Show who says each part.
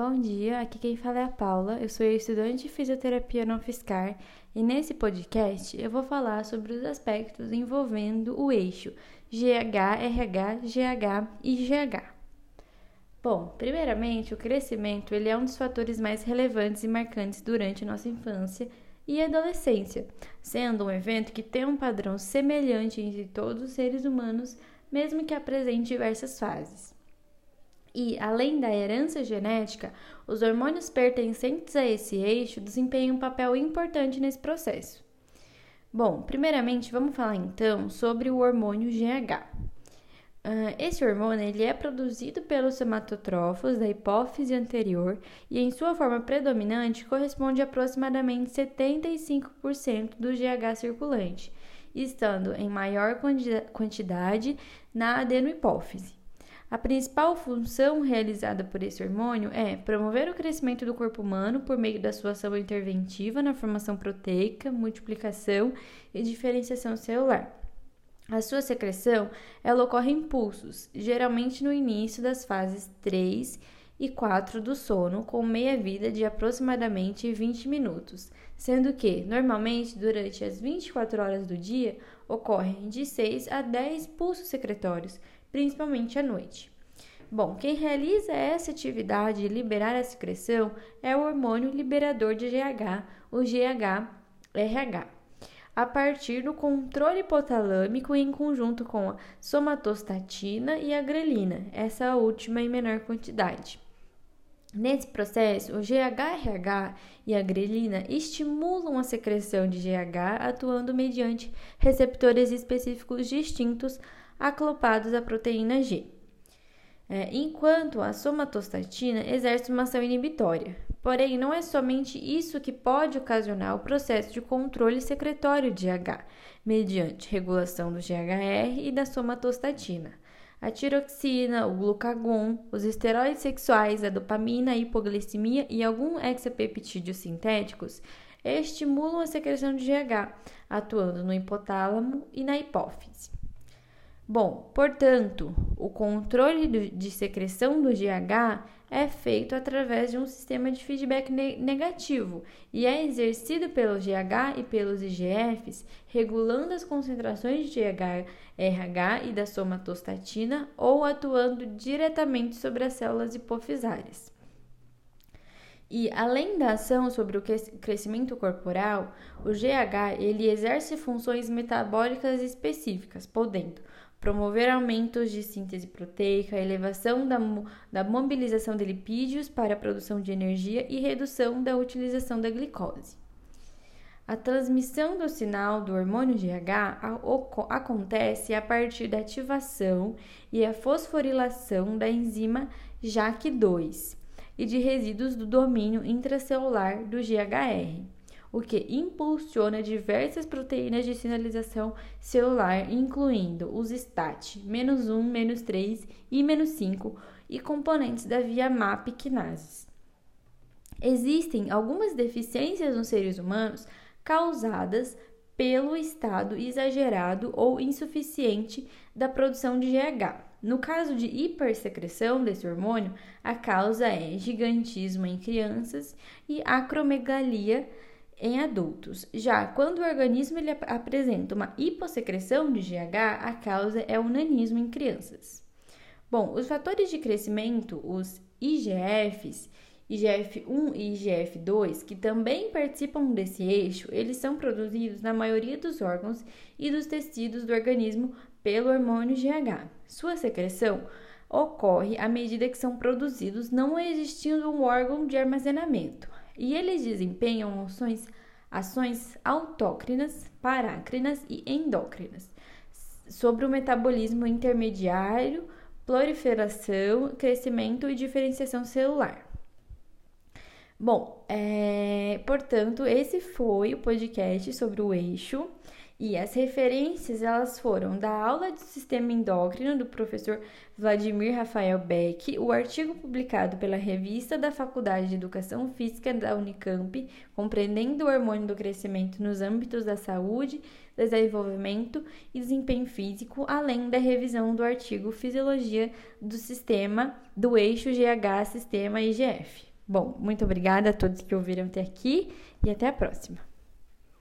Speaker 1: Bom dia, aqui quem fala é a Paula, eu sou estudante de fisioterapia não fiscar e nesse podcast eu vou falar sobre os aspectos envolvendo o eixo GH, RH, GH e GH. Bom, primeiramente, o crescimento ele é um dos fatores mais relevantes e marcantes durante nossa infância e adolescência, sendo um evento que tem um padrão semelhante entre todos os seres humanos, mesmo que apresente diversas fases. E, além da herança genética, os hormônios pertencentes a esse eixo desempenham um papel importante nesse processo. Bom, primeiramente vamos falar então sobre o hormônio GH. Uh, esse hormônio ele é produzido pelos somatotrófos da hipófise anterior e, em sua forma predominante, corresponde a aproximadamente 75% do GH circulante, estando em maior quantidade na adenohipófise. A principal função realizada por esse hormônio é promover o crescimento do corpo humano por meio da sua ação interventiva na formação proteica, multiplicação e diferenciação celular. A sua secreção ela ocorre em pulsos, geralmente no início das fases 3 e 4 do sono, com meia-vida de aproximadamente 20 minutos, sendo que, normalmente, durante as 24 horas do dia, ocorrem de 6 a 10 pulsos secretórios, principalmente à noite. Bom, quem realiza essa atividade de liberar a secreção é o hormônio liberador de GH, o GH-RH, a partir do controle hipotalâmico em conjunto com a somatostatina e a grelina, essa última em menor quantidade. Nesse processo, o GHRH e a grelina estimulam a secreção de GH atuando mediante receptores específicos distintos aclopados à proteína G. É, enquanto a somatostatina exerce uma ação inibitória. Porém, não é somente isso que pode ocasionar o processo de controle secretório de H, mediante regulação do GHR e da somatostatina. A tiroxina, o glucagon, os esteroides sexuais, a dopamina, a hipoglicemia e alguns hexapeptídeos sintéticos estimulam a secreção de GH, atuando no hipotálamo e na hipófise. Bom, portanto, o controle de secreção do GH é feito através de um sistema de feedback negativo e é exercido pelo GH e pelos IGFs, regulando as concentrações de GH, RH e da somatostatina ou atuando diretamente sobre as células hipofisárias. E além da ação sobre o crescimento corporal, o GH ele exerce funções metabólicas específicas, podendo promover aumentos de síntese proteica, elevação da, da mobilização de lipídios para a produção de energia e redução da utilização da glicose. A transmissão do sinal do hormônio GH acontece a partir da ativação e a fosforilação da enzima JAK2 e de resíduos do domínio intracelular do GHR o que impulsiona diversas proteínas de sinalização celular, incluindo os STAT, menos 1, menos 3 e menos 5, e componentes da via MAP quinases. Existem algumas deficiências nos seres humanos causadas pelo estado exagerado ou insuficiente da produção de GH. No caso de hipersecreção desse hormônio, a causa é gigantismo em crianças e acromegalia em adultos. Já quando o organismo ele apresenta uma hipossecreção de GH, a causa é o nanismo em crianças. Bom, os fatores de crescimento, os IGFs, IGF-1 e IGF-2, que também participam desse eixo, eles são produzidos na maioria dos órgãos e dos tecidos do organismo pelo hormônio GH. Sua secreção ocorre à medida que são produzidos, não existindo um órgão de armazenamento e eles desempenham ações, ações autócrinas, parácrinas e endócrinas sobre o metabolismo intermediário, proliferação, crescimento e diferenciação celular. Bom, é, portanto, esse foi o podcast sobre o eixo. E as referências elas foram da aula de sistema endócrino do professor Vladimir Rafael Beck, o artigo publicado pela revista da Faculdade de Educação Física da Unicamp, compreendendo o hormônio do crescimento nos âmbitos da saúde, desenvolvimento e desempenho físico, além da revisão do artigo Fisiologia do Sistema do Eixo GH Sistema IGF. Bom, muito obrigada a todos que ouviram até aqui e até a próxima.